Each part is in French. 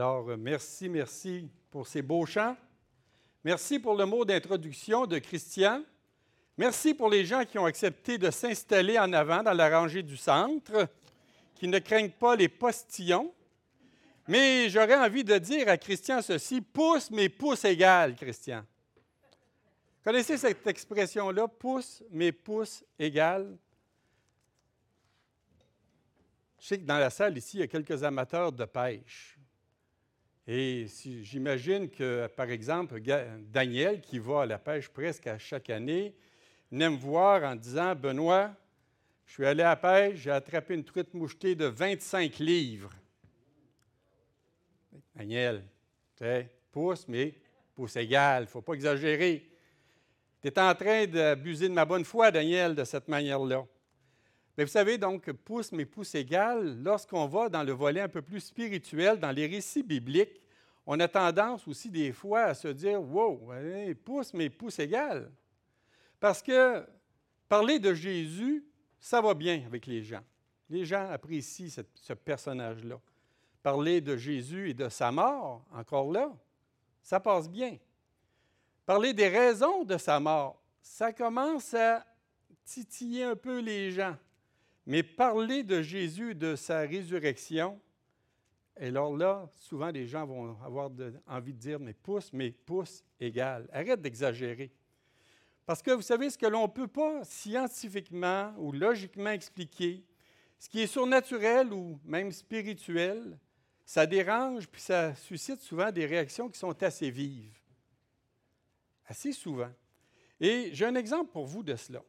Alors, merci, merci pour ces beaux chants. Merci pour le mot d'introduction de Christian. Merci pour les gens qui ont accepté de s'installer en avant dans la rangée du centre, qui ne craignent pas les postillons. Mais j'aurais envie de dire à Christian ceci, pouce mais pouce égal, Christian. Connaissez cette expression-là, pouce mais pouce égal? Je sais que dans la salle ici, il y a quelques amateurs de pêche. Et si, j'imagine que, par exemple, Daniel, qui va à la pêche presque à chaque année, venait me voir en disant Benoît, je suis allé à la pêche, j'ai attrapé une truite mouchetée de 25 livres. Daniel, tu sais, pouce, mais pouce égal, il ne faut pas exagérer. Tu es en train d'abuser de ma bonne foi, Daniel, de cette manière-là. Mais vous savez, donc, pouce, mais pouce égal, lorsqu'on va dans le volet un peu plus spirituel, dans les récits bibliques, on a tendance aussi des fois à se dire Wow, pouce, mais pouce égal. Parce que parler de Jésus, ça va bien avec les gens. Les gens apprécient ce personnage-là. Parler de Jésus et de sa mort, encore là, ça passe bien. Parler des raisons de sa mort, ça commence à titiller un peu les gens. Mais parler de Jésus, de sa résurrection, alors là, souvent les gens vont avoir envie de dire, mais pouce, mais pouce égal. Arrête d'exagérer. Parce que vous savez, ce que l'on ne peut pas scientifiquement ou logiquement expliquer, ce qui est surnaturel ou même spirituel, ça dérange puis ça suscite souvent des réactions qui sont assez vives. Assez souvent. Et j'ai un exemple pour vous de cela.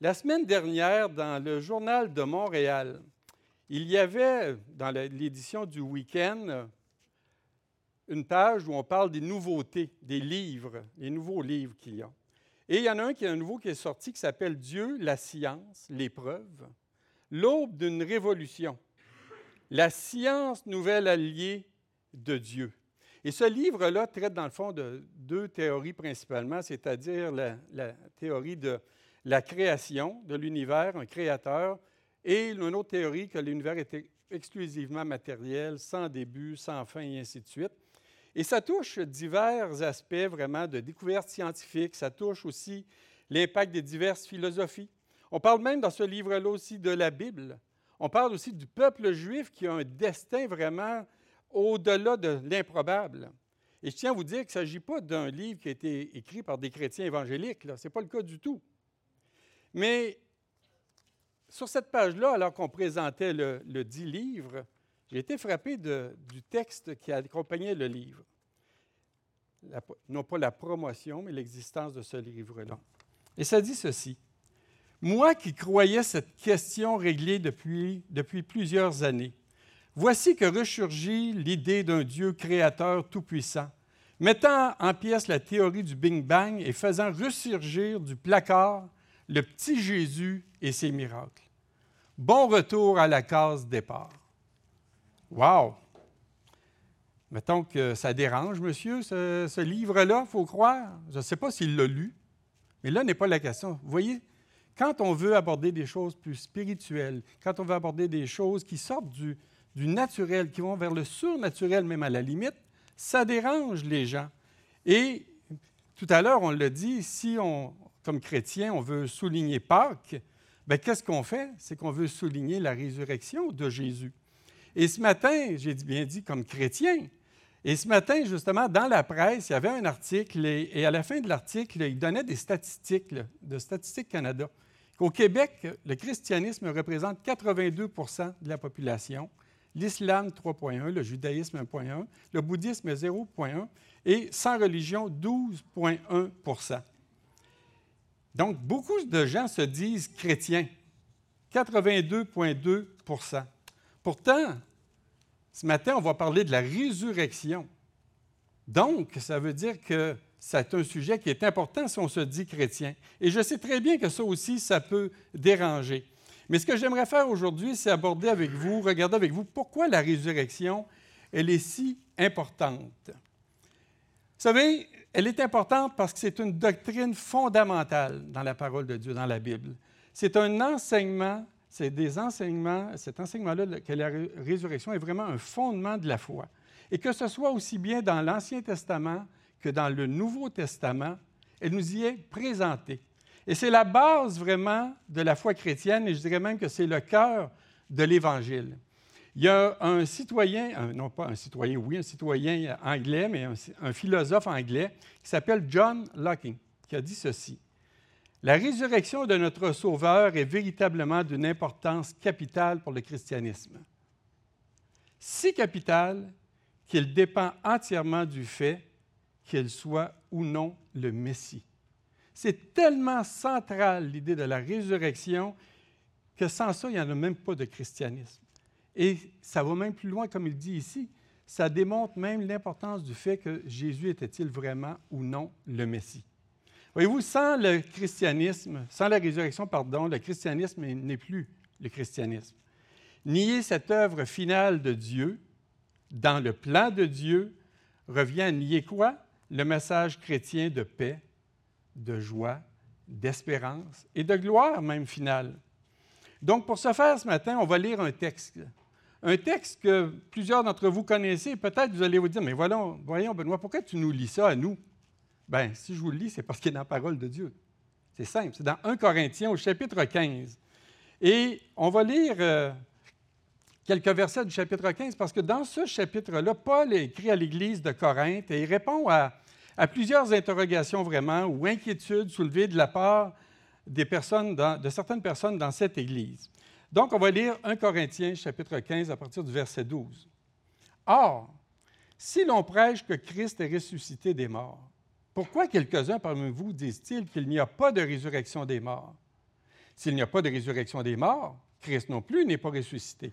La semaine dernière, dans le journal de Montréal, il y avait, dans l'édition du week-end, une page où on parle des nouveautés, des livres, les nouveaux livres qu'il y a. Et il y en a un qui est un nouveau qui est sorti qui s'appelle Dieu, la science, l'épreuve, l'aube d'une révolution, la science nouvelle alliée de Dieu. Et ce livre-là traite dans le fond de deux théories principalement, c'est-à-dire la théorie de la création de l'univers, un créateur, et une autre théorie que l'univers était exclusivement matériel, sans début, sans fin, et ainsi de suite. Et ça touche divers aspects vraiment de découvertes scientifiques, ça touche aussi l'impact des diverses philosophies. On parle même dans ce livre-là aussi de la Bible. On parle aussi du peuple juif qui a un destin vraiment au-delà de l'improbable. Et je tiens à vous dire qu'il ne s'agit pas d'un livre qui a été écrit par des chrétiens évangéliques. Ce n'est pas le cas du tout. Mais sur cette page-là, alors qu'on présentait le, dit livre, j'ai été frappé du texte qui accompagnait le livre. non pas la promotion, mais l'existence de ce livre-là. Et ça dit ceci. Moi qui croyais cette question réglée depuis, depuis plusieurs années, voici que ressurgit l'idée d'un Dieu créateur tout-puissant, mettant en pièces la théorie du Big Bang et faisant ressurgir du placard le petit Jésus et ses miracles. Bon retour à la case départ. Wow! Mettons que ça dérange, monsieur, ce, livre-là, faut croire. Je ne sais pas s'il l'a lu, mais là n'est pas la question. Vous voyez, quand on veut aborder des choses plus spirituelles, quand on veut aborder des choses qui sortent du, du naturel, qui vont vers le surnaturel même à la limite, ça dérange les gens. Et tout à l'heure, on l'a dit, si on, comme chrétien, on veut souligner Pâques, bien, qu'est-ce qu'on fait? C'est qu'on veut souligner la résurrection de Jésus. Et ce matin, j'ai bien dit comme chrétien, et ce matin, justement, dans la presse, il y avait un article, et, à la fin de l'article, il donnait des statistiques de Statistique Canada. Qu'au Québec, le christianisme représente 82% de la population, l'islam 3,1, le judaïsme 1,1, le bouddhisme 0,1 et sans religion 12,1 donc, beaucoup de gens se disent chrétiens. 82,2% Pourtant, ce matin, on va parler de la résurrection. Donc, ça veut dire que c'est un sujet qui est important si on se dit chrétien. Et je sais très bien que ça aussi, ça peut déranger. Mais ce que j'aimerais faire aujourd'hui, c'est aborder avec vous, regarder avec vous pourquoi la résurrection, elle est si importante. Vous savez, elle est importante parce que c'est une doctrine fondamentale dans la parole de Dieu, dans la Bible. C'est un enseignement, c'est des enseignements, cet enseignement-là, que la résurrection est vraiment un fondement de la foi. Et que ce soit aussi bien dans l'Ancien Testament que dans le Nouveau Testament, elle nous y est présentée. Et c'est la base vraiment de la foi chrétienne, et je dirais même que c'est le cœur de l'Évangile. Il y a un citoyen, non pas un citoyen, oui, un citoyen anglais, mais un, philosophe anglais qui s'appelle John Locke, qui a dit ceci. La résurrection de notre Sauveur est véritablement d'une importance capitale pour le christianisme. Si capitale qu'il dépend entièrement du fait qu'il soit ou non le Messie. C'est tellement central l'idée de la résurrection que sans ça, il n'y en a même pas de christianisme. Et ça va même plus loin, comme il dit ici. Ça démontre même l'importance du fait que Jésus était-il vraiment ou non le Messie. Voyez-vous, sans le christianisme, sans la résurrection, pardon, le christianisme n'est plus le christianisme. Nier cette œuvre finale de Dieu, dans le plan de Dieu, revient à nier quoi? Le message chrétien de paix, de joie, d'espérance et de gloire même finale. Donc, pour ce faire ce matin, on va lire un texte. Un texte que plusieurs d'entre vous connaissez. Peut-être vous allez vous dire, mais voyons, voyons, Benoît, pourquoi tu nous lis ça à nous? Bien, si je vous le lis, c'est parce qu'il est dans la parole de Dieu. C'est simple. C'est dans 1 Corinthiens au chapitre 15. Et on va lire euh, quelques versets du chapitre 15 parce que dans ce chapitre-là, Paul écrit à l'Église de Corinthe et il répond à, plusieurs interrogations vraiment ou inquiétudes soulevées de la part de certaines personnes dans cette Église. Donc, on va lire 1 Corinthiens chapitre 15 à partir du verset 12. Or, si l'on prêche que Christ est ressuscité des morts, pourquoi quelques-uns parmi vous disent-ils qu'il n'y a pas de résurrection des morts? S'il n'y a pas de résurrection des morts, Christ non plus n'est pas ressuscité.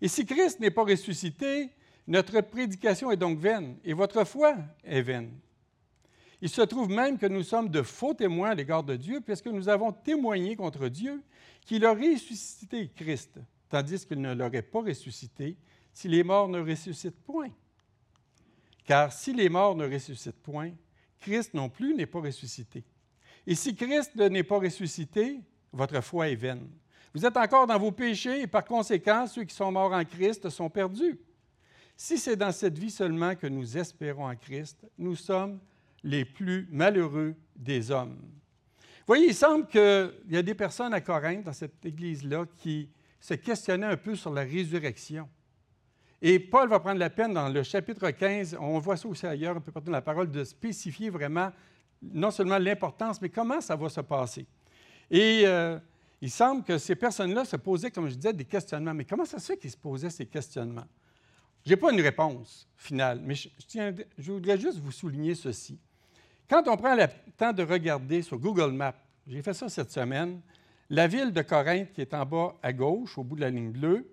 Et si Christ n'est pas ressuscité, notre prédication est donc vaine et votre foi est vaine. Il se trouve même que nous sommes de faux témoins à l'égard de Dieu, puisque nous avons témoigné contre Dieu qu'il a ressuscité Christ, tandis qu'il ne l'aurait pas ressuscité si les morts ne ressuscitent point. Car si les morts ne ressuscitent point, Christ non plus n'est pas ressuscité. Et si Christ n'est pas ressuscité, votre foi est vaine. Vous êtes encore dans vos péchés et par conséquent, ceux qui sont morts en Christ sont perdus. Si c'est dans cette vie seulement que nous espérons en Christ, nous sommes les plus malheureux des hommes. Vous voyez, il semble qu'il y a des personnes à Corinthe, dans cette église-là, qui se questionnaient un peu sur la résurrection. Et Paul va prendre la peine dans le chapitre 15, on voit ça aussi ailleurs, on peut porter la parole, de spécifier vraiment non seulement l'importance, mais comment ça va se passer. Et euh, il semble que ces personnes-là se posaient, comme je disais, des questionnements. Mais comment ça se fait qu'ils se posaient ces questionnements? Je n'ai pas une réponse finale, mais je voudrais juste vous souligner ceci. Quand on prend le temps de regarder sur Google Maps, j'ai fait ça cette semaine, la ville de Corinthe, qui est en bas à gauche, au bout de la ligne bleue,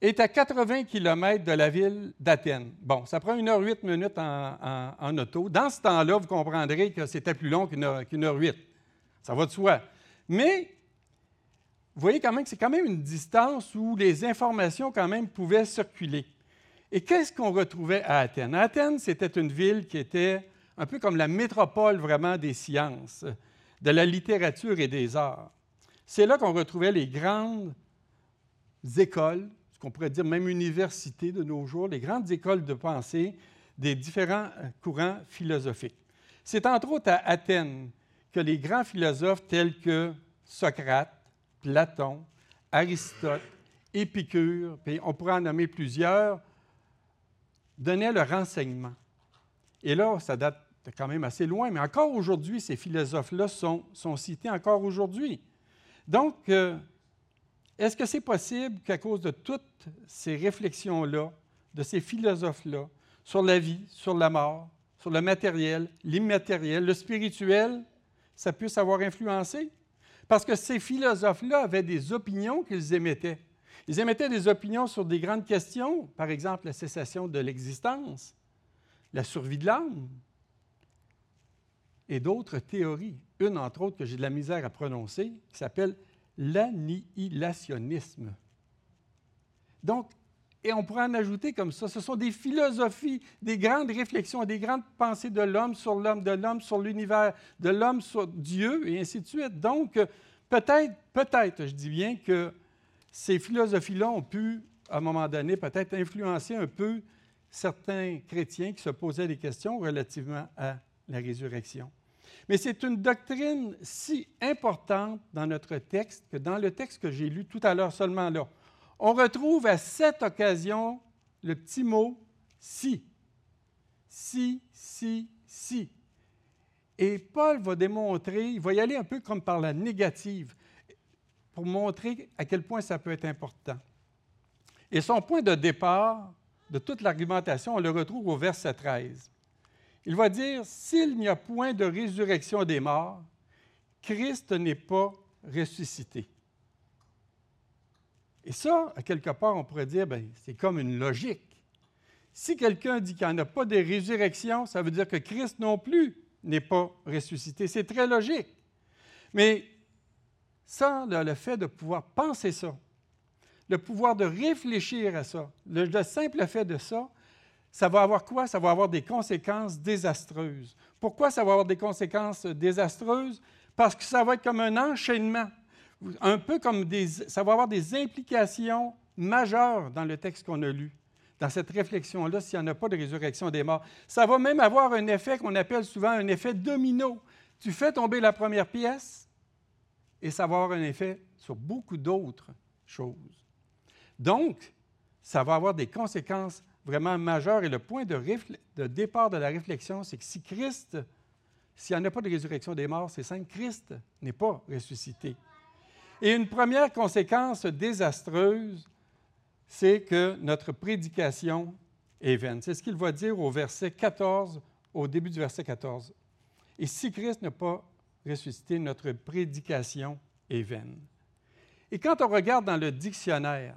est à 80 km de la ville d'Athènes. Bon, ça prend une heure huit minutes en, auto. Dans ce temps-là, vous comprendrez que c'était plus long qu'une heure, huit. Ça va de soi. Mais vous voyez quand même que c'est quand même une distance où les informations quand même pouvaient circuler. Et qu'est-ce qu'on retrouvait à Athènes? Athènes, c'était une ville qui était un peu comme la métropole vraiment des sciences, de la littérature et des arts. C'est là qu'on retrouvait les grandes écoles, ce qu'on pourrait dire même universités de nos jours, les grandes écoles de pensée des différents courants philosophiques. C'est entre autres à Athènes que les grands philosophes tels que Socrate, Platon, Aristote, Épicure, on pourrait en nommer plusieurs, donnaient leur enseignement. Et là, ça date quand même assez loin, mais encore aujourd'hui, ces philosophes-là sont, cités encore aujourd'hui. Donc, euh, est-ce que c'est possible qu'à cause de toutes ces réflexions-là, de ces philosophes-là, sur la vie, sur la mort, sur le matériel, l'immatériel, le spirituel, ça puisse avoir influencé? Parce que ces philosophes-là avaient des opinions qu'ils émettaient. Ils émettaient des opinions sur des grandes questions, par exemple la cessation de l'existence, la survie de l'âme, et d'autres théories. Une, entre autres, que j'ai de la misère à prononcer, qui s'appelle l'annihilationnisme. Donc, et on pourrait en ajouter comme ça, ce sont des philosophies, des grandes réflexions, des grandes pensées de l'homme sur l'homme, de l'homme sur l'univers, de l'homme sur Dieu, et ainsi de suite. Donc, peut-être, peut-être, je dis bien que ces philosophies-là ont pu, à un moment donné, peut-être influencer un peu certains chrétiens qui se posaient des questions relativement à la résurrection. Mais c'est une doctrine si importante dans notre texte que dans le texte que j'ai lu tout à l'heure seulement là, on retrouve à cette occasion le petit mot si. Si, si, si. Et Paul va démontrer, il va y aller un peu comme par la négative, pour montrer à quel point ça peut être important. Et son point de départ de toute l'argumentation, on le retrouve au verset 13. Il va dire, s'il n'y a point de résurrection des morts, Christ n'est pas ressuscité. Et ça, à quelque part, on pourrait dire, ben, c'est comme une logique. Si quelqu'un dit qu'il n'y en a pas de résurrection, ça veut dire que Christ non plus n'est pas ressuscité. C'est très logique. Mais sans le fait de pouvoir penser ça, le pouvoir de réfléchir à ça, le, simple fait de ça, ça va avoir quoi? Ça va avoir des conséquences désastreuses. Pourquoi ça va avoir des conséquences désastreuses? Parce que ça va être comme un enchaînement, un peu comme des... Ça va avoir des implications majeures dans le texte qu'on a lu, dans cette réflexion-là, s'il n'y en a pas de résurrection des morts. Ça va même avoir un effet qu'on appelle souvent un effet domino. Tu fais tomber la première pièce et ça va avoir un effet sur beaucoup d'autres choses. Donc, ça va avoir des conséquences vraiment majeures. Et le point de, départ de la réflexion, c'est que si Christ, s'il n'y en a pas de résurrection des morts, c'est simple, Christ n'est pas ressuscité. Et une première conséquence désastreuse, c'est que notre prédication est vaine. C'est ce qu'il va dire au verset 14, au début du verset 14. Et si Christ n'a pas ressuscité, notre prédication est vaine. Et quand on regarde dans le dictionnaire,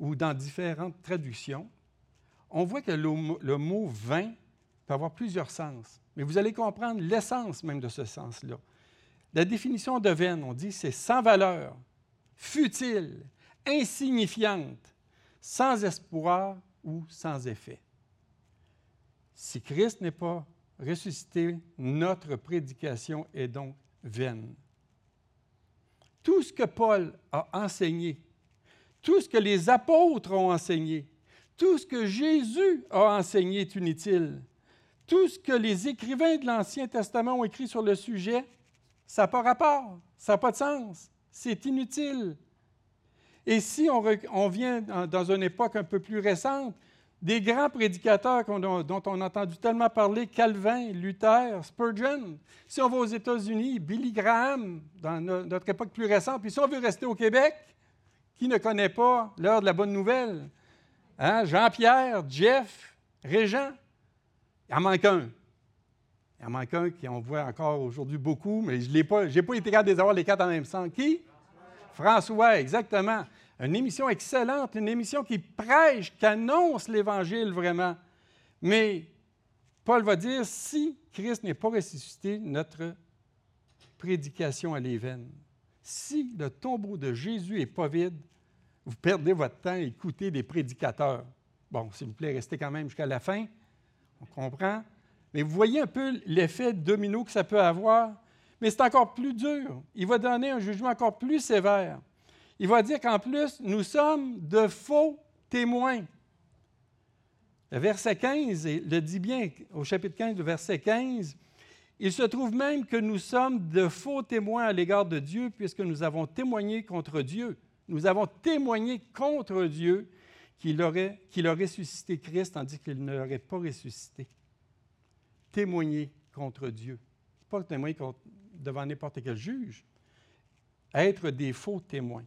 ou dans différentes traductions, on voit que le, mot vain peut avoir plusieurs sens. Mais vous allez comprendre l'essence même de ce sens-là. La définition de vaine, on dit, c'est sans valeur, futile, insignifiante, sans espoir ou sans effet. Si Christ n'est pas ressuscité, notre prédication est donc vaine. Tout ce que Paul a enseigné tout ce que les apôtres ont enseigné, tout ce que Jésus a enseigné est inutile. Tout ce que les écrivains de l'Ancien Testament ont écrit sur le sujet, ça n'a pas rapport, ça n'a pas de sens, c'est inutile. Et si on, vient dans une époque un peu plus récente, des grands prédicateurs dont on a entendu tellement parler, Calvin, Luther, Spurgeon. Si on va aux États-Unis, Billy Graham, dans notre époque plus récente, puis si on veut rester au Québec, qui ne connaît pas l'heure de la bonne nouvelle? Hein? Jean-Pierre, Jeff, Régent. Il en manque un. Il en manque un qu'on voit encore aujourd'hui beaucoup, mais je n'ai pas, été capable de les avoir les quatre en même temps. Qui? François, exactement. Une émission excellente, une émission qui prêche, qui annonce l'Évangile vraiment. Mais Paul va dire, si Christ n'est pas ressuscité, notre prédication à est Si le tombeau de Jésus n'est pas vide, vous perdez votre temps à écouter des prédicateurs. Bon, s'il vous plaît, restez quand même jusqu'à la fin. On comprend. Mais vous voyez un peu l'effet domino que ça peut avoir. Mais c'est encore plus dur. Il va donner un jugement encore plus sévère. Il va dire qu'en plus, nous sommes de faux témoins. Le verset 15 le dit bien au chapitre 15, le verset 15. Il se trouve même que nous sommes de faux témoins à l'égard de Dieu puisque nous avons témoigné contre Dieu. Nous avons témoigné contre Dieu qu'il aurait, ressuscité Christ tandis qu'il ne l'aurait pas ressuscité. Témoigner contre Dieu. Pas témoigner devant n'importe quel juge. Être des faux témoins.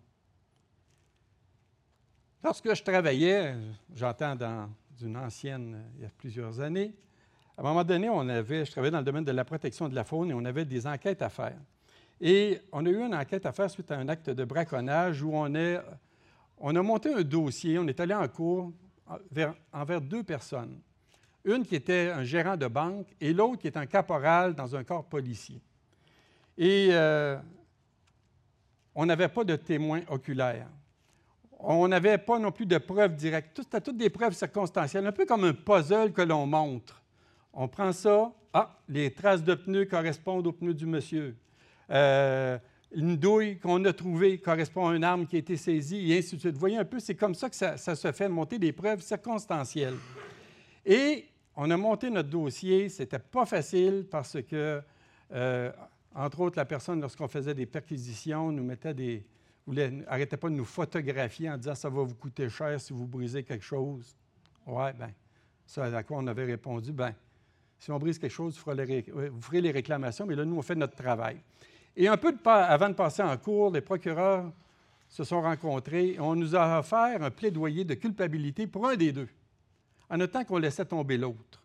Lorsque je travaillais, j'entends dans une ancienne, il y a plusieurs années, à un moment donné, on avait, je travaillais dans le domaine de la protection de la faune et on avait des enquêtes à faire. Et on a eu une enquête à faire suite à un acte de braconnage où on, on a monté un dossier, on est allé en cours envers deux personnes. Une qui était un gérant de banque et l'autre qui est un caporal dans un corps policier. Et euh, on n'avait pas de témoins oculaires. On n'avait pas non plus de preuves directes. C'était toutes des preuves circonstancielles, un peu comme un puzzle que l'on montre. On prend ça, ah, les traces de pneus correspondent aux pneus du monsieur. Euh, une douille qu'on a trouvée correspond à une arme qui a été saisie, et ainsi de suite. Vous voyez un peu, c'est comme ça que ça, se fait, monter des preuves circonstancielles. Et on a monté notre dossier, c'était pas facile parce que, euh, entre autres, la personne, lorsqu'on faisait des perquisitions, nous mettait des. n'arrêtait pas de nous photographier en disant ça va vous coûter cher si vous brisez quelque chose. Oui, bien, ça à quoi on avait répondu, bien, si on brise quelque chose, vous ferez les réclamations, mais là, nous, on fait notre travail. Et un peu avant de passer en cours, les procureurs se sont rencontrés et on nous a offert un plaidoyer de culpabilité pour un des deux, en notant qu'on laissait tomber l'autre.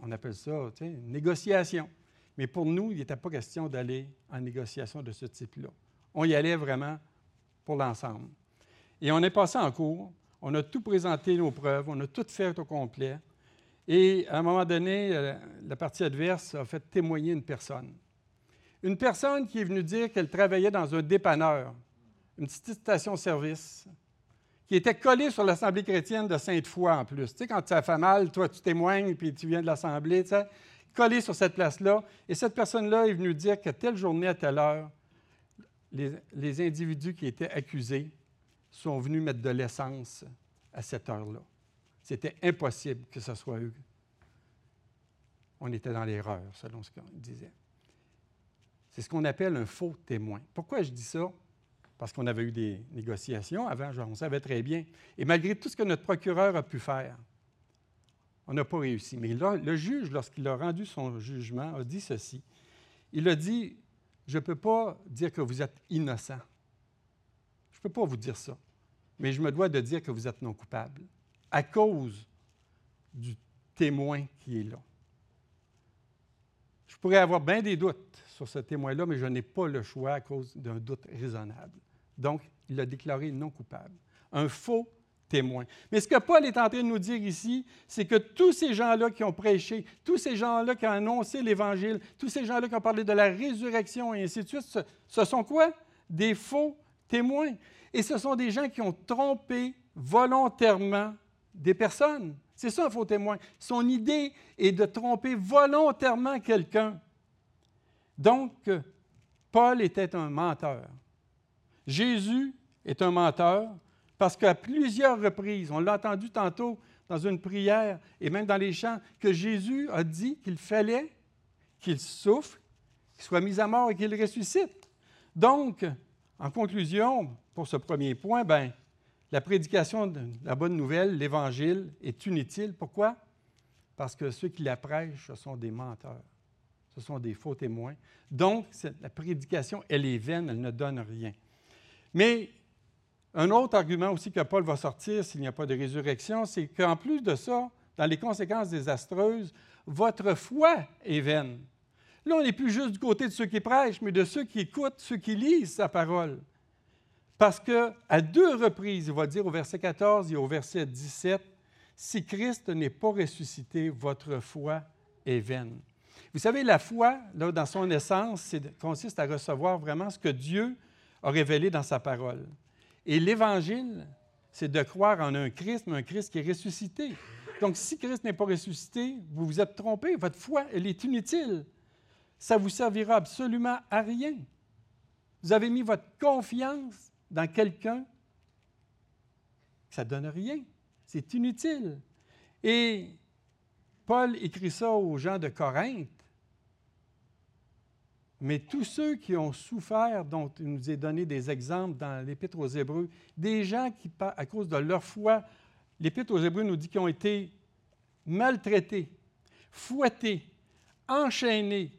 On appelle ça une négociation. Mais pour nous, il n'était pas question d'aller en négociation de ce type-là. On y allait vraiment pour l'ensemble. Et on est passé en cours, on a tout présenté nos preuves, on a tout fait au complet. Et à un moment donné, euh, la partie adverse a fait témoigner une personne. Une personne qui est venue dire qu'elle travaillait dans un dépanneur, une petite station-service, qui était collée sur l'Assemblée chrétienne de Sainte-Foy en plus. Tu sais, quand ça fait mal, toi, tu témoignes, puis tu viens de l'Assemblée, tu sais, collée sur cette place-là. Et cette personne-là est venue dire qu'à telle journée, à telle heure, les, les individus qui étaient accusés sont venus mettre de l'essence à cette heure-là. C'était impossible que ce soit eux. On était dans l'erreur, selon ce qu'on disait. C'est ce qu'on appelle un faux témoin. Pourquoi je dis ça? Parce qu'on avait eu des négociations avant, on savait très bien. Et malgré tout ce que notre procureur a pu faire, on n'a pas réussi. Mais là, le juge, lorsqu'il a rendu son jugement, a dit ceci. Il a dit, je ne peux pas dire que vous êtes innocent. Je ne peux pas vous dire ça. Mais je me dois de dire que vous êtes non coupable à cause du témoin qui est là. Je pourrais avoir bien des doutes sur ce témoin-là, mais je n'ai pas le choix à cause d'un doute raisonnable. Donc, il l'a déclaré non coupable. Un faux témoin. Mais ce que Paul est en train de nous dire ici, c'est que tous ces gens-là qui ont prêché, tous ces gens-là qui ont annoncé l'Évangile, tous ces gens-là qui ont parlé de la résurrection et ainsi de suite, ce, ce sont quoi? Des faux témoins. Et ce sont des gens qui ont trompé volontairement des personnes. C'est ça un faux témoin. Son idée est de tromper volontairement quelqu'un. Donc, Paul était un menteur. Jésus est un menteur parce qu'à plusieurs reprises, on l'a entendu tantôt dans une prière et même dans les chants, que Jésus a dit qu'il fallait qu'il souffre, qu'il soit mis à mort et qu'il ressuscite. Donc, en conclusion, pour ce premier point, ben, la prédication de la bonne nouvelle, l'Évangile, est inutile. Pourquoi? Parce que ceux qui la prêchent, ce sont des menteurs. Ce sont des faux témoins. Donc, la prédication, elle est vaine, elle ne donne rien. Mais un autre argument aussi que Paul va sortir s'il n'y a pas de résurrection, c'est qu'en plus de ça, dans les conséquences désastreuses, votre foi est vaine. Là, on n'est plus juste du côté de ceux qui prêchent, mais de ceux qui écoutent, ceux qui lisent sa parole. Parce qu'à deux reprises, il va dire au verset 14 et au verset 17, si Christ n'est pas ressuscité, votre foi est vaine. Vous savez, la foi, dans son essence, consiste à recevoir vraiment ce que Dieu a révélé dans sa parole. Et l'Évangile, c'est de croire en un Christ, mais un Christ qui est ressuscité. Donc, si Christ n'est pas ressuscité, vous vous êtes trompé, votre foi, elle est inutile. Ça vous servira absolument à rien. Vous avez mis votre confiance dans quelqu'un, ça ne donne rien. C'est inutile. Et Paul écrit ça aux gens de Corinthe. Mais tous ceux qui ont souffert, dont il nous a donné des exemples dans l'Épître aux Hébreux, des gens qui, à cause de leur foi, l'Épître aux Hébreux nous dit qu'ils ont été maltraités, fouettés, enchaînés,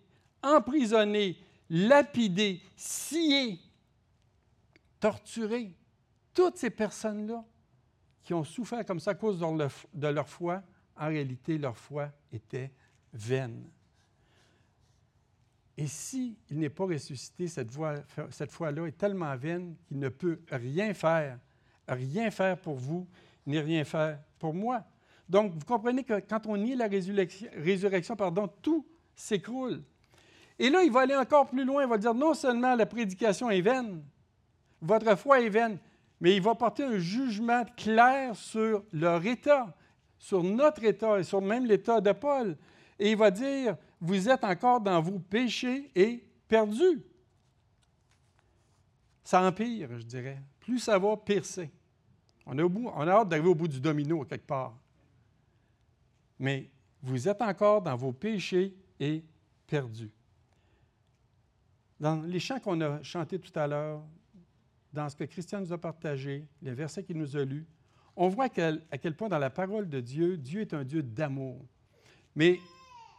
emprisonnés, lapidés, sciés, torturés. Toutes ces personnes-là qui ont souffert comme ça à cause de leur, foi, en réalité, leur foi était vaine. Et s'il n'est pas ressuscité, cette, cette foi-là est tellement vaine qu'il ne peut rien faire, rien faire pour vous, ni rien faire pour moi. Donc, vous comprenez que quand on nie la résurrection, résurrection pardon, tout s'écroule. Et là, il va aller encore plus loin. Il va dire non seulement la prédication est vaine, votre foi est vaine, mais il va porter un jugement clair sur leur état, sur notre état et sur même l'état de Paul. Et il va dire, vous êtes encore dans vos péchés et perdus. ça empire, je dirais. Plus ça va, pire c'est. On, on a hâte d'arriver au bout du domino, quelque part. Mais vous êtes encore dans vos péchés et perdus. Dans les chants qu'on a chantés tout à l'heure, dans ce que Christian nous a partagé, les versets qu'il nous a lus, on voit à quel point dans la parole de Dieu, Dieu est un Dieu d'amour. Mais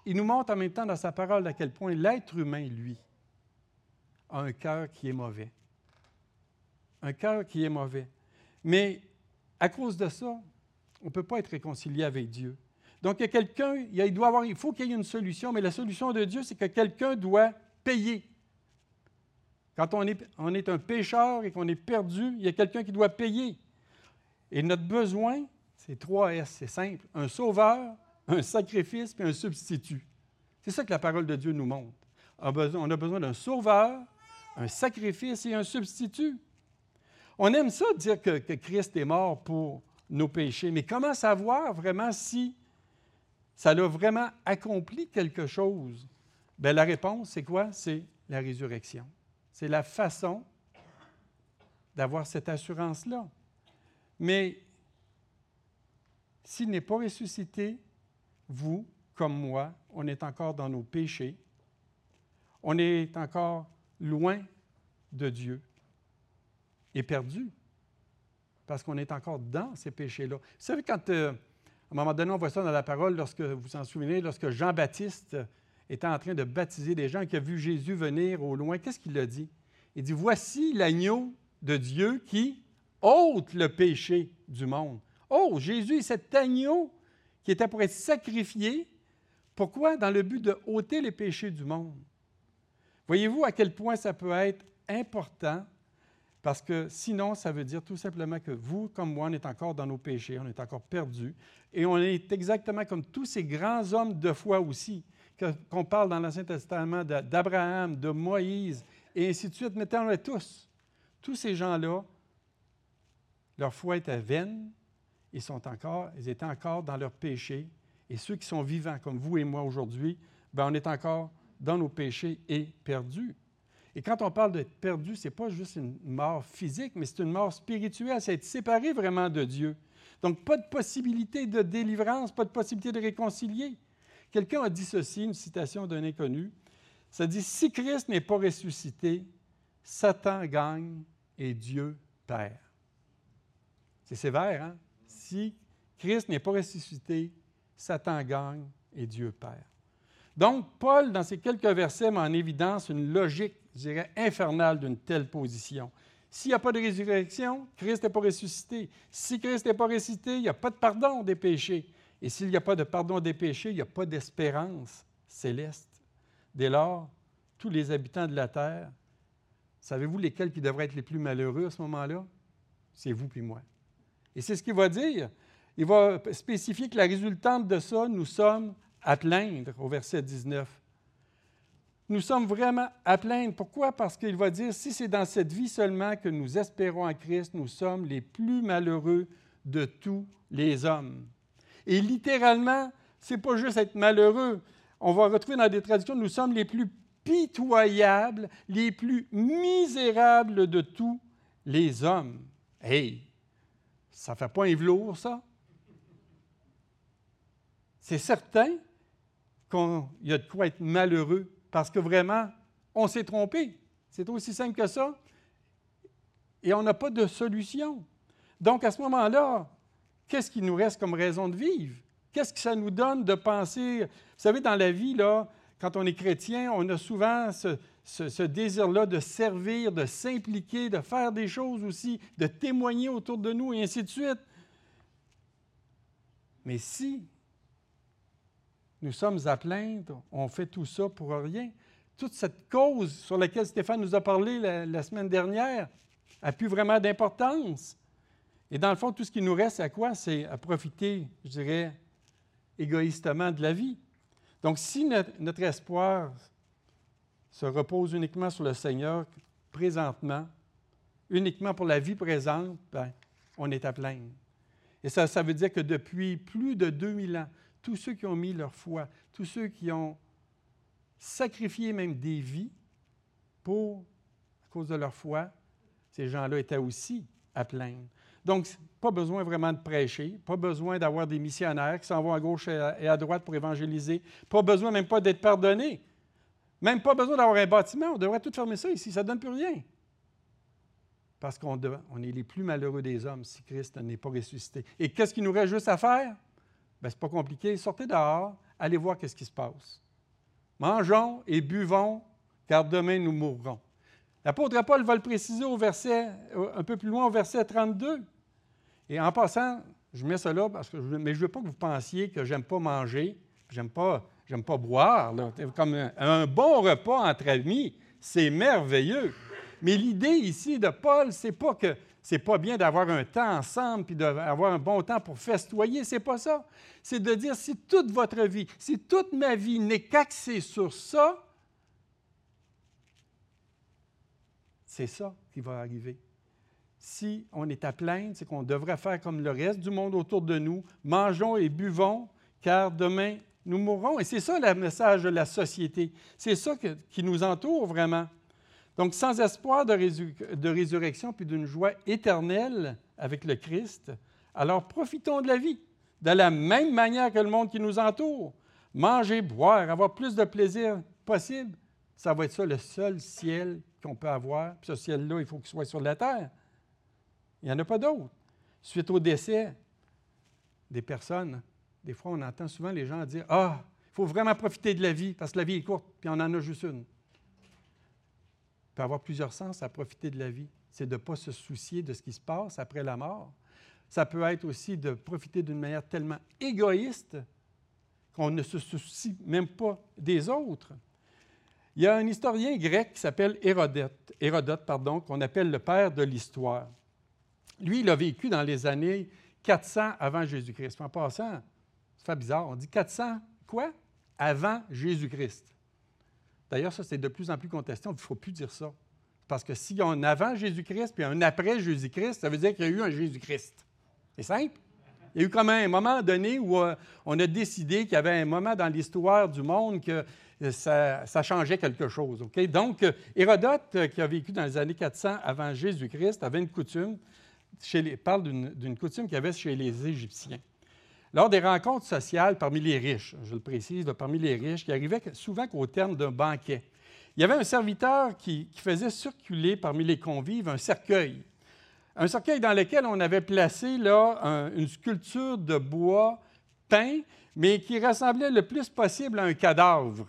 il nous montre en même temps dans sa parole à quel point l'être humain, lui, a un cœur qui est mauvais. Un cœur qui est mauvais. Mais à cause de ça, on ne peut pas être réconcilié avec Dieu. Donc, il y a quelqu'un, il, faut qu'il y ait une solution, mais la solution de Dieu, c'est que quelqu'un doit payer. Quand on est, un pécheur et qu'on est perdu, il y a quelqu'un qui doit payer. Et notre besoin, c'est trois S, c'est simple. Un sauveur, un sacrifice et un substitut. C'est ça que la parole de Dieu nous montre. On a besoin d'un sauveur, un sacrifice et un substitut. On aime ça dire que, Christ est mort pour nos péchés, mais comment savoir vraiment si ça a vraiment accompli quelque chose? Bien, la réponse, c'est quoi? C'est la résurrection. C'est la façon d'avoir cette assurance-là. Mais s'il n'est pas ressuscité, vous, comme moi, on est encore dans nos péchés. On est encore loin de Dieu et perdu parce qu'on est encore dans ces péchés-là. Vous savez, quand, euh, à un moment donné, on voit ça dans la parole, lorsque vous vous en souvenez, lorsque Jean-Baptiste était en train de baptiser des gens, qui a vu Jésus venir au loin, qu'est-ce qu'il a dit? Il dit, voici l'agneau de Dieu qui ôte le péché du monde. Oh, Jésus cet agneau qui était pour être sacrifié. Pourquoi? Dans le but de ôter les péchés du monde? Voyez-vous à quel point ça peut être important? Parce que sinon, ça veut dire tout simplement que vous, comme moi, on est encore dans nos péchés, on est encore perdus. Et on est exactement comme tous ces grands hommes de foi aussi, qu'on parle dans l'Ancien Testament d'Abraham, de Moïse, et ainsi de suite. Mettons-les tous. Tous ces gens-là, leur foi était vaine, ils, sont encore, ils étaient encore dans leur péché. Et ceux qui sont vivants, comme vous et moi aujourd'hui, ben on est encore dans nos péchés et perdus. Et quand on parle d'être perdu, ce n'est pas juste une mort physique, mais c'est une mort spirituelle, c'est être séparé vraiment de Dieu. Donc, pas de possibilité de délivrance, pas de possibilité de réconcilier. Quelqu'un a dit ceci, une citation d'un inconnu. Ça dit Si Christ n'est pas ressuscité, Satan gagne et Dieu perd. C'est sévère, hein? si Christ n'est pas ressuscité, Satan gagne et Dieu perd. Donc, Paul, dans ces quelques versets, met en évidence une logique, je dirais, infernale d'une telle position. S'il n'y a pas de résurrection, Christ n'est pas ressuscité. Si Christ n'est pas ressuscité, il n'y a pas de pardon des péchés. Et s'il n'y a pas de pardon des péchés, il n'y a pas d'espérance céleste. Dès lors, tous les habitants de la terre, savez-vous lesquels qui devraient être les plus malheureux à ce moment-là? C'est vous puis moi. Et c'est ce qu'il va dire. Il va spécifier que la résultante de ça, nous sommes à plaindre au verset 19. Nous sommes vraiment à plaindre. Pourquoi? Parce qu'il va dire, si c'est dans cette vie seulement que nous espérons en Christ, nous sommes les plus malheureux de tous les hommes. Et littéralement, ce n'est pas juste être malheureux. On va retrouver dans des traductions, nous sommes les plus pitoyables, les plus misérables de tous les hommes. Hey, ça fait pas un velours, ça? C'est certain qu'il y a de quoi être malheureux parce que vraiment, on s'est trompé. C'est aussi simple que ça. Et on n'a pas de solution. Donc, à ce moment-là, qu'est-ce qui nous reste comme raison de vivre? Qu'est-ce que ça nous donne de penser? Vous savez, dans la vie, là, quand on est chrétien, on a souvent ce, désir-là de servir, de s'impliquer, de faire des choses aussi, de témoigner autour de nous et ainsi de suite. Mais si nous sommes à plaindre, on fait tout ça pour rien. Toute cette cause sur laquelle Stéphane nous a parlé la, semaine dernière a plus vraiment d'importance. Et dans le fond, tout ce qui nous reste, à quoi? C'est à profiter, je dirais, égoïstement de la vie. Donc, si notre espoir se repose uniquement sur le Seigneur présentement, uniquement pour la vie présente, ben, on est à plein. Et ça, ça veut dire que depuis plus de 2000 ans, tous ceux qui ont mis leur foi, tous ceux qui ont sacrifié même des vies pour, à cause de leur foi, ces gens-là étaient aussi à plaindre. Donc, pas besoin vraiment de prêcher, pas besoin d'avoir des missionnaires qui s'en vont à gauche et à droite pour évangéliser, pas besoin même pas d'être pardonné, même pas besoin d'avoir un bâtiment. On devrait tout fermer ça ici, ça ne donne plus rien. Parce qu'on on est les plus malheureux des hommes si Christ n'est pas ressuscité. Et qu'est-ce qu'il nous reste juste à faire? Bien, c'est pas compliqué. Sortez dehors, allez voir qu'est-ce qui se passe. Mangeons et buvons, car demain nous mourrons. L'apôtre Paul va le préciser au verset, un peu plus loin, au verset 32. Et en passant, je mets ça là, parce que mais je veux pas que vous pensiez que j'aime pas manger, j'aime pas, j'aime pas boire. Comme un, bon repas entre amis, c'est merveilleux. Mais l'idée ici de Paul, c'est pas que c'est pas bien d'avoir un temps ensemble puis d'avoir un bon temps pour festoyer, c'est pas ça. C'est de dire si toute votre vie, si toute ma vie n'est qu'axée sur ça, c'est ça qui va arriver si on est à plaindre, c'est qu'on devrait faire comme le reste du monde autour de nous, mangeons et buvons, car demain nous mourrons. Et c'est ça le message de la société. C'est ça qui nous entoure vraiment. Donc, sans espoir de, résurrection puis d'une joie éternelle avec le Christ, alors profitons de la vie de la même manière que le monde qui nous entoure. Manger, boire, avoir plus de plaisir possible, ça va être ça le seul ciel qu'on peut avoir. Puis ce ciel-là, il faut qu'il soit sur la terre. Il n'y en a pas d'autres. Suite au décès des personnes, des fois, on entend souvent les gens dire Ah, il faut vraiment profiter de la vie parce que la vie est courte, puis on en a juste une. Il peut avoir plusieurs sens à profiter de la vie. C'est de ne pas se soucier de ce qui se passe après la mort. Ça peut être aussi de profiter d'une manière tellement égoïste qu'on ne se soucie même pas des autres. Il y a un historien grec qui s'appelle Hérodote, Hérodote pardon, qu'on appelle le père de l'histoire. Lui, il a vécu dans les années 400 avant Jésus-Christ. En passant, ça fait bizarre, on dit 400 quoi? Avant Jésus-Christ. D'ailleurs, ça, c'est de plus en plus contesté. Il ne faut plus dire ça. Parce que s'il y a un avant Jésus-Christ puis un après Jésus-Christ, ça veut dire qu'il y a eu un Jésus-Christ. C'est simple. Il y a eu comme un moment donné où euh, on a décidé qu'il y avait un moment dans l'histoire du monde que euh, ça, changeait quelque chose. Donc, euh, Hérodote, qui a vécu dans les années 400 avant Jésus-Christ, avait une coutume parle d'une coutume qu'il y avait chez les Égyptiens. Lors des rencontres sociales parmi les riches, je le précise, parmi les riches, qui arrivait souvent qu'au terme d'un banquet, il y avait un serviteur qui, faisait circuler parmi les convives un cercueil. Un cercueil dans lequel on avait placé là, une sculpture de bois peint, mais qui ressemblait le plus possible à un cadavre.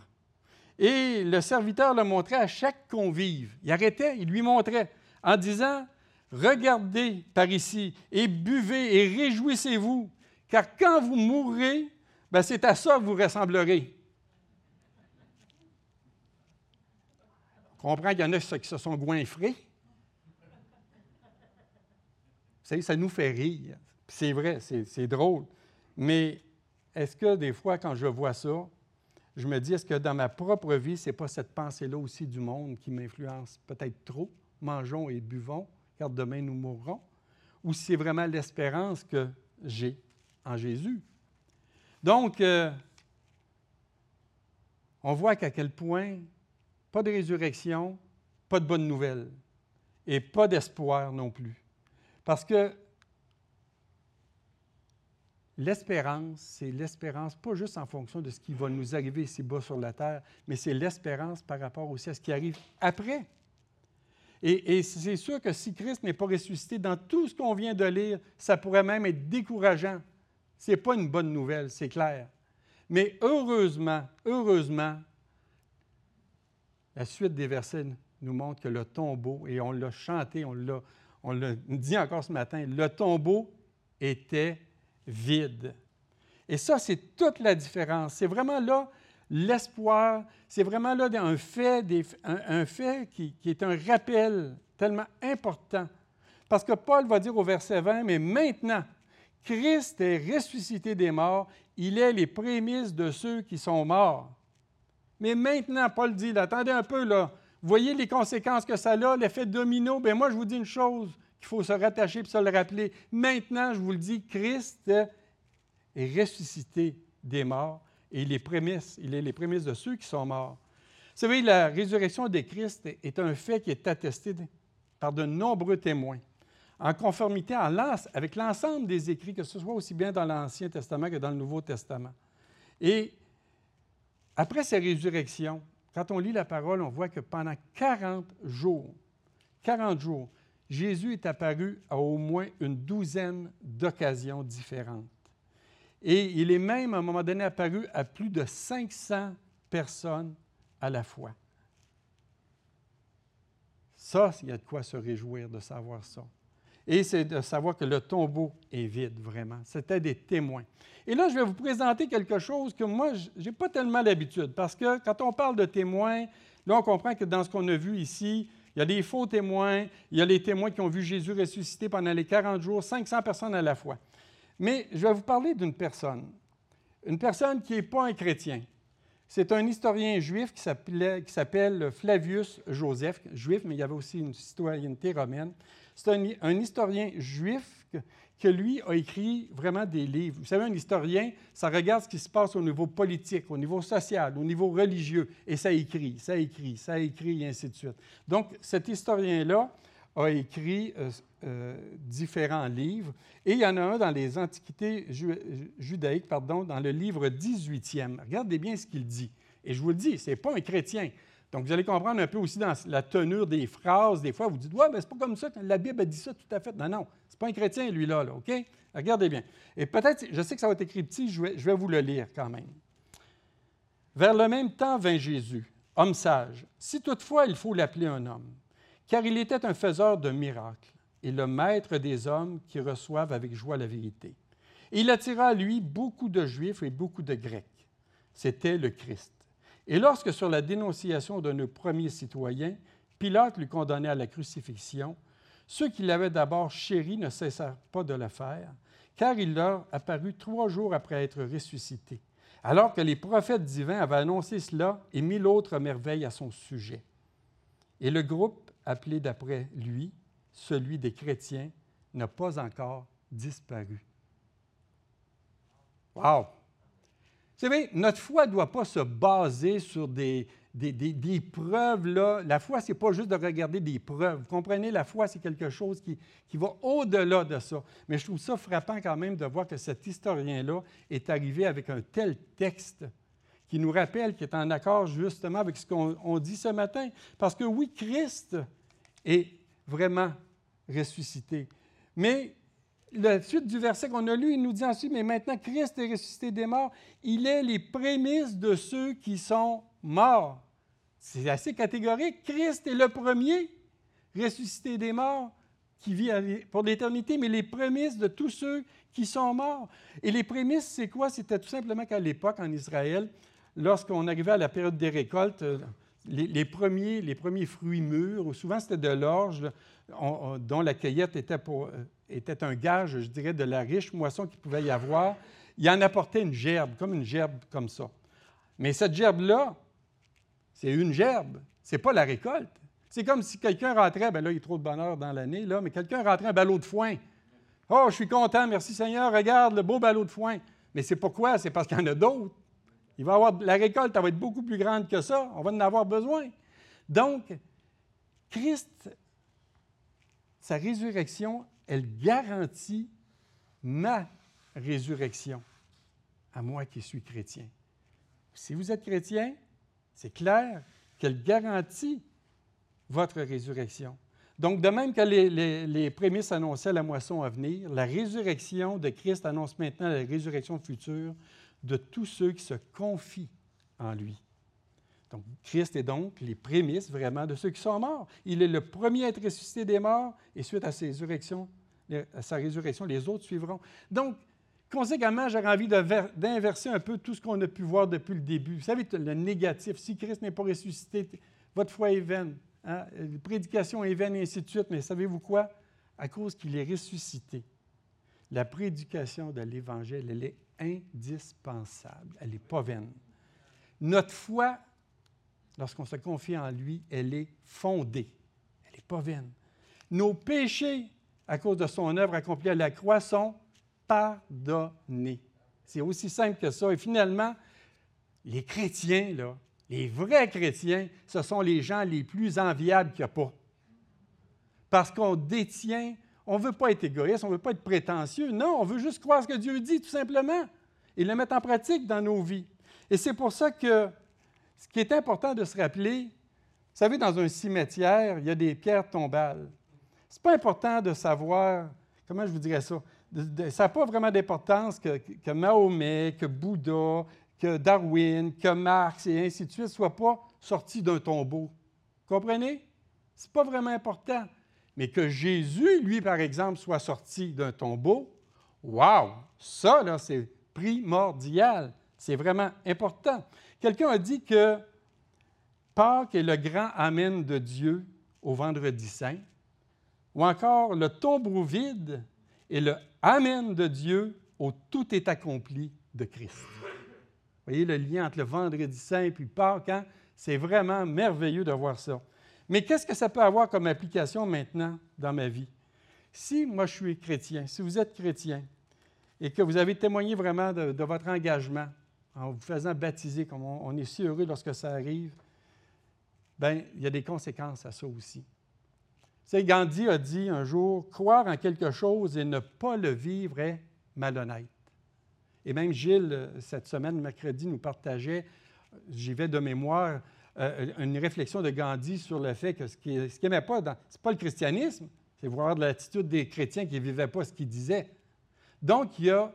Et le serviteur le montrait à chaque convive. Il arrêtait, il lui montrait en disant Regardez par ici et buvez et réjouissez-vous, car quand vous mourrez, ben, c'est à ça que vous ressemblerez. On comprend qu'il y en a qui se sont goinfrés. Vous savez, ça nous fait rire. C'est vrai, c'est drôle. Mais est-ce que des fois, quand je vois ça, je me dis, est-ce que dans ma propre vie, ce n'est pas cette pensée-là aussi du monde qui m'influence peut-être trop? Mangeons et buvons car demain nous mourrons, ou si c'est vraiment l'espérance que j'ai en Jésus. Donc, euh, on voit qu'à quel point pas de résurrection, pas de bonne nouvelle, et pas d'espoir non plus. Parce que l'espérance, c'est l'espérance pas juste en fonction de ce qui va nous arriver ici bas sur la terre, mais c'est l'espérance par rapport aussi à ce qui arrive après. Et, c'est sûr que si Christ n'est pas ressuscité, dans tout ce qu'on vient de lire, ça pourrait même être décourageant. Ce n'est pas une bonne nouvelle, c'est clair. Mais heureusement, heureusement, la suite des versets nous montre que le tombeau, et on l'a chanté, on l'a, on l'a dit encore ce matin, le tombeau était vide. Et ça, c'est toute la différence. C'est vraiment là l'espoir, c'est vraiment là un fait, qui, est un rappel tellement important. Parce que Paul va dire au verset 20, mais maintenant, Christ est ressuscité des morts, il est les prémices de ceux qui sont morts. Mais maintenant, Paul dit, attendez un peu, là, voyez les conséquences que ça a, l'effet domino? Bien, moi, je vous dis une chose qu'il faut se rattacher et se le rappeler. Maintenant, je vous le dis, Christ est ressuscité des morts et les prémices, il est les prémices de ceux qui sont morts. Vous savez, la résurrection de Christ est un fait qui est attesté par de nombreux témoins, en conformité avec l'ensemble des écrits, que ce soit aussi bien dans l'Ancien Testament que dans le Nouveau Testament. Et après sa résurrection, quand on lit la parole, on voit que pendant 40 jours, 40 jours, Jésus est apparu à au moins une douzaine d'occasions différentes. Et il est même, à un moment donné, apparu à plus de 500 personnes à la fois. Ça, il y a de quoi se réjouir de savoir ça. Et c'est de savoir que le tombeau est vide, vraiment. C'était des témoins. Et là, je vais vous présenter quelque chose que moi, je n'ai pas tellement l'habitude, parce que quand on parle de témoins, là, on comprend que dans ce qu'on a vu ici, il y a des faux témoins, il y a les témoins qui ont vu Jésus ressusciter pendant les 40 jours, 500 personnes à la fois. Mais je vais vous parler d'une personne, une personne qui n'est pas un chrétien. C'est un historien juif qui s'appelle Flavius Joseph, juif, mais il y avait aussi une citoyenneté romaine. C'est un, historien juif que, lui a écrit vraiment des livres. Vous savez, un historien, ça regarde ce qui se passe au niveau politique, au niveau social, au niveau religieux, et ça écrit, ça écrit, ça écrit, et ainsi de suite. Donc, cet historien-là a écrit euh, euh, différents livres, et il y en a un dans les Antiquités judaïques, pardon, dans le livre 18e. Regardez bien ce qu'il dit. Et je vous le dis, ce n'est pas un chrétien. Donc, vous allez comprendre un peu aussi dans la tenue des phrases. Des fois, vous dites, ouais, mais c'est pas comme ça. La Bible dit ça tout à fait. Non, non, c'est pas un chrétien, lui, là, OK? Regardez bien. Et peut-être, je sais que ça va être écrit petit, je vais vous le lire quand même. Vers le même temps vint Jésus, homme sage, si toutefois il faut l'appeler un homme, car il était un faiseur de miracles et le maître des hommes qui reçoivent avec joie la vérité. Et il attira à lui beaucoup de Juifs et beaucoup de Grecs. C'était le Christ. Et lorsque, sur la dénonciation de nos premiers citoyens, Pilate lui condamnait à la crucifixion, ceux qui l'avaient d'abord chéri ne cessèrent pas de le faire, car il leur apparut trois jours après être ressuscité, alors que les prophètes divins avaient annoncé cela et mille autres merveilles à son sujet. Et le groupe, appelé d'après lui, celui des chrétiens, n'a pas encore disparu. Wow! Vous savez, notre foi ne doit pas se baser sur des, preuves. La foi, ce n'est pas juste de regarder des preuves. Vous comprenez, la foi, c'est quelque chose qui, qui va au-delà de ça. Mais je trouve ça frappant quand même de voir que cet historien-là est arrivé avec un tel texte qui nous rappelle, qui est en accord justement avec ce qu'on dit ce matin. Parce que oui, Christ est vraiment ressuscité. Mais la suite du verset qu'on a lu, il nous dit ensuite, mais maintenant Christ est ressuscité des morts, il est les prémices de ceux qui sont morts. C'est assez catégorique. Christ est le premier ressuscité des morts qui vit pour l'éternité, mais les prémices de tous ceux qui sont morts. Et les prémices, c'est quoi? C'était tout simplement qu'à l'époque, en Israël, lorsqu'on arrivait à la période des récoltes, euh, les, premiers, fruits mûrs, souvent c'était de l'orge, dont la cueillette euh, était un gage, je dirais, de la riche moisson qu'il pouvait y avoir. Il en apportait une gerbe, comme une gerbe comme ça. Mais cette gerbe-là, c'est une gerbe, c'est pas la récolte. C'est comme si quelqu'un rentrait, ben là, il y a trop de bonheur dans l'année, là, mais quelqu'un rentrait un ballot de foin. Oh, je suis content, merci Seigneur, regarde le beau ballot de foin. Mais c'est pourquoi? C'est parce qu'il y en a d'autres. La récolte va être beaucoup plus grande que ça. On va en avoir besoin. Donc, Christ, sa résurrection elle garantit ma résurrection à moi qui suis chrétien. Si vous êtes chrétien, c'est clair qu'elle garantit votre résurrection. Donc, de même que les, prémices annonçaient la moisson à venir, la résurrection de Christ annonce maintenant la résurrection future de tous ceux qui se confient en lui. Donc, Christ est donc les prémices vraiment de ceux qui sont morts. Il est le premier à être ressuscité des morts et suite à sa résurrection, les autres suivront. Donc, conséquemment, j'aurais envie d'inverser un peu tout ce qu'on a pu voir depuis le début. Vous savez, le négatif, si Christ n'est pas ressuscité, votre foi est vaine, hein? la prédication est vaine, et ainsi de suite. Mais savez-vous quoi? À cause qu'il est ressuscité, la prédication de l'Évangile, elle est indispensable. Elle n'est pas vaine. Notre foi, lorsqu'on se confie en lui, elle est fondée. Elle n'est pas vaine. Nos péchés à cause de son œuvre accomplie à la croix, sont pardonnés. C'est aussi simple que ça. Et finalement, les chrétiens, là, les vrais chrétiens, ce sont les gens les plus enviables qu'il n'y a pas. parce qu'on détient, on ne veut pas être égoïste, on ne veut pas être prétentieux. Non, on veut juste croire ce que Dieu dit, tout simplement, et le mettre en pratique dans nos vies. Et c'est pour ça que ce qui est important de se rappeler, vous savez, dans un cimetière, il y a des pierres tombales. Ce n'est pas important de savoir, comment je vous dirais ça, ça n'a pas vraiment d'importance que, que, Mahomet, que Bouddha, que Darwin, que Marx et ainsi de suite ne soient pas sortis d'un tombeau. Comprenez? Ce n'est pas vraiment important. Mais que Jésus, lui, par exemple, soit sorti d'un tombeau, wow! Ça, là, c'est primordial. C'est vraiment important. Quelqu'un a dit que Pâques est le grand Amen de Dieu au vendredi saint, ou encore le tombeau vide est le Amen de Dieu au tout est accompli de Christ. Vous voyez le lien entre le vendredi saint et Pâques, hein? c'est vraiment merveilleux de voir ça. Mais qu'est-ce que ça peut avoir comme application maintenant dans ma vie? Si moi je suis chrétien, si vous êtes chrétien et que vous avez témoigné vraiment de, votre engagement en vous faisant baptiser, comme on, est si heureux lorsque ça arrive, bien, il y a des conséquences à ça aussi. C'est Gandhi a dit un jour croire en quelque chose et ne pas le vivre est malhonnête. Et même Gilles, cette semaine, mercredi, nous partageait, j'y vais de mémoire, euh, une réflexion de Gandhi sur le fait que ce qu'il n'aimait pas, ce n'est pas le christianisme, c'est voir de l'attitude des chrétiens qui ne vivaient pas ce qu'il disait. Donc, il y a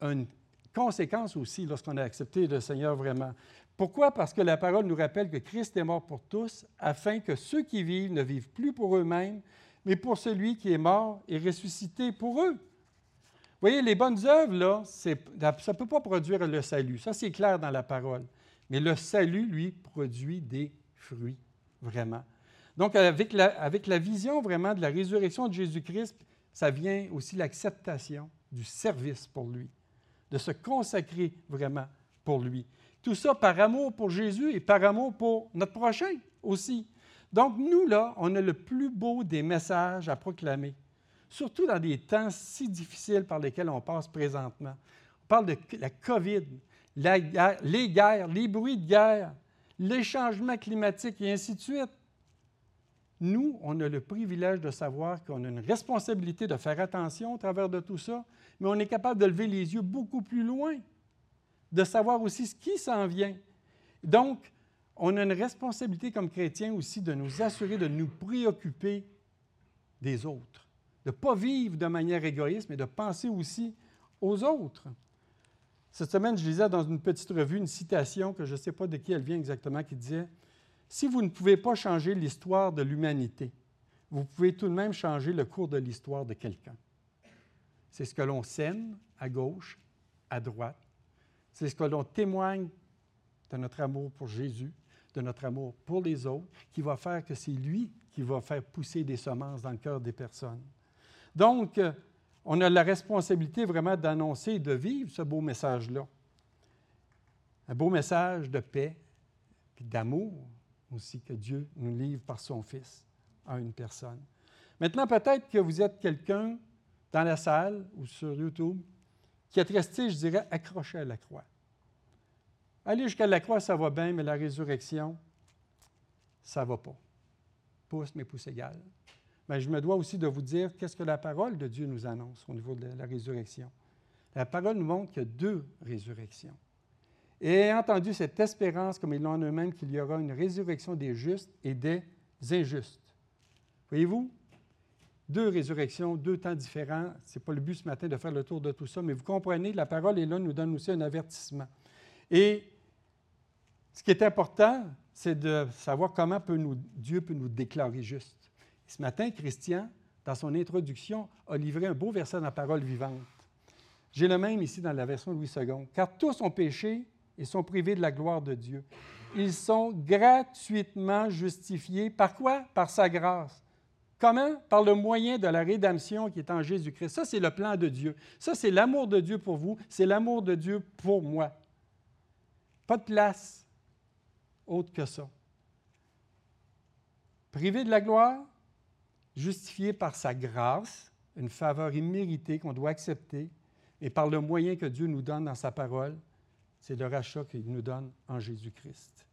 une conséquence aussi lorsqu'on a accepté le Seigneur vraiment. Pourquoi? Parce que la parole nous rappelle que Christ est mort pour tous, afin que ceux qui vivent ne vivent plus pour eux-mêmes, mais pour celui qui est mort et ressuscité pour eux. Vous voyez, les bonnes œuvres, là, ça ne peut pas produire le salut. Ça, c'est clair dans la parole. Mais le salut, lui, produit des fruits, vraiment. Donc, avec la, vision vraiment de la résurrection de Jésus-Christ, ça vient aussi l'acceptation du service pour lui, de se consacrer vraiment pour lui. Tout ça par amour pour Jésus et par amour pour notre prochain aussi. Donc, nous, là, on a le plus beau des messages à proclamer, surtout dans des temps si difficiles par lesquels on passe présentement. On parle de la COVID, les guerres, les bruits de guerre, les changements climatiques et ainsi de suite. Nous, on a le privilège de savoir qu'on a une responsabilité de faire attention au travers de tout ça, mais on est capable de lever les yeux beaucoup plus loin de savoir aussi ce qui s'en vient. Donc, on a une responsabilité comme chrétiens aussi de nous assurer de nous préoccuper des autres, de ne pas vivre de manière égoïste, mais de penser aussi aux autres. Cette semaine, je lisais dans une petite revue une citation que je ne sais pas de qui elle vient exactement, qui disait Si vous ne pouvez pas changer l'histoire de l'humanité, vous pouvez tout de même changer le cours de l'histoire de quelqu'un. C'est ce que l'on sème à gauche, à droite, c'est ce que l'on témoigne de notre amour pour Jésus, de notre amour pour les autres, qui va faire que c'est lui qui va faire pousser des semences dans le cœur des personnes. Donc, euh, on a la responsabilité vraiment d'annoncer et de vivre ce beau message-là. Un beau message de paix et d'amour aussi que Dieu nous livre par son Fils à une personne. Maintenant, peut-être que vous êtes quelqu'un dans la salle ou sur YouTube qui est resté, je dirais, accroché à la croix. Aller jusqu'à la croix, ça va bien, mais la résurrection, ça ne va pas. Pouce, mais pouce égal. Mais je me dois aussi de vous dire qu'est-ce que la parole de Dieu nous annonce au niveau de la résurrection. La parole nous montre qu'il y a deux résurrections. Et entendu cette espérance, comme ils l'ont en eux-mêmes, qu'il y aura une résurrection des justes et des injustes. Voyez-vous, deux résurrections, deux temps différents. Ce n'est pas le but ce matin de faire le tour de tout ça, mais vous comprenez, la parole est là, nous donne aussi un avertissement. Et ce qui est important, c'est de savoir comment peut Dieu peut nous déclarer juste. Ce matin, Christian, dans son introduction, a livré un beau verset dans la parole vivante. J'ai le même ici dans la version Louis II. Car tous ont péché et sont privés de la gloire de Dieu. Ils sont gratuitement justifiés. Par quoi? Par sa grâce. Comment? Par le moyen de la rédemption qui est en Jésus-Christ. Ça, c'est le plan de Dieu. Ça, c'est l'amour de Dieu pour vous. C'est l'amour de Dieu pour moi. Pas de place autre que ça. Privé de la gloire, justifié par sa grâce, une faveur imméritée qu'on doit accepter, et par le moyen que Dieu nous donne dans sa parole, c'est le rachat qu'il nous donne en Jésus-Christ.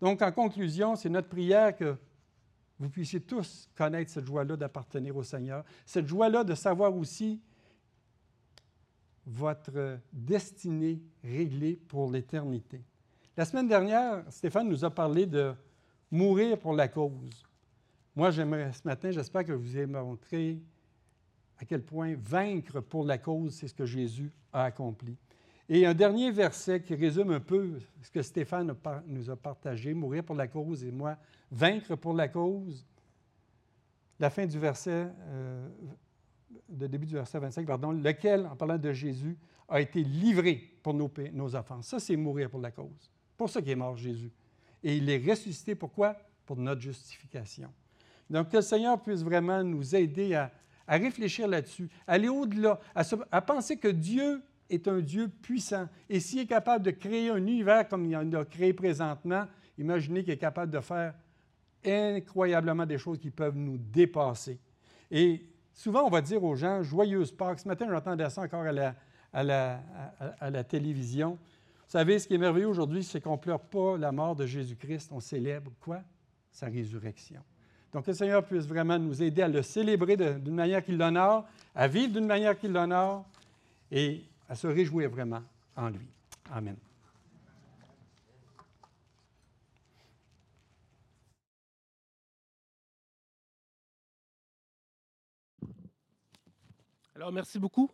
Donc, en conclusion, c'est notre prière que vous puissiez tous connaître cette joie-là d'appartenir au Seigneur, cette joie-là de savoir aussi votre destinée réglée pour l'éternité. La semaine dernière, Stéphane nous a parlé de mourir pour la cause. Moi, ce matin, j'espère que vous avez montré à quel point vaincre pour la cause, c'est ce que Jésus a accompli. Et un dernier verset qui résume un peu ce que Stéphane nous a partagé, mourir pour la cause et moi, vaincre pour la cause. La fin du verset, euh, le début du verset 25, pardon, lequel, en parlant de Jésus, a été livré pour nos, nos offenses. Ça, c'est mourir pour la cause. Pour ça qu'il est mort Jésus. Et il est ressuscité, pourquoi? Pour notre justification. Donc, que le Seigneur puisse vraiment nous aider à, réfléchir là-dessus, aller au-delà, à, penser que Dieu est un Dieu puissant. Et s'il est capable de créer un univers comme il en a créé présentement, imaginez qu'il est capable de faire incroyablement des choses qui peuvent nous dépasser. Et souvent, on va dire aux gens, joyeuse Pâques. Ce matin, j'entendais ça encore à la, à la, à la télévision. Vous savez, ce qui est merveilleux aujourd'hui, c'est qu'on ne pleure pas la mort de Jésus-Christ, on célèbre quoi? Sa résurrection. Donc, que le Seigneur puisse vraiment nous aider à le célébrer d'une manière qui l'honore, à vivre d'une manière qui l'honore et à se réjouir vraiment en lui. Amen. Alors, merci beaucoup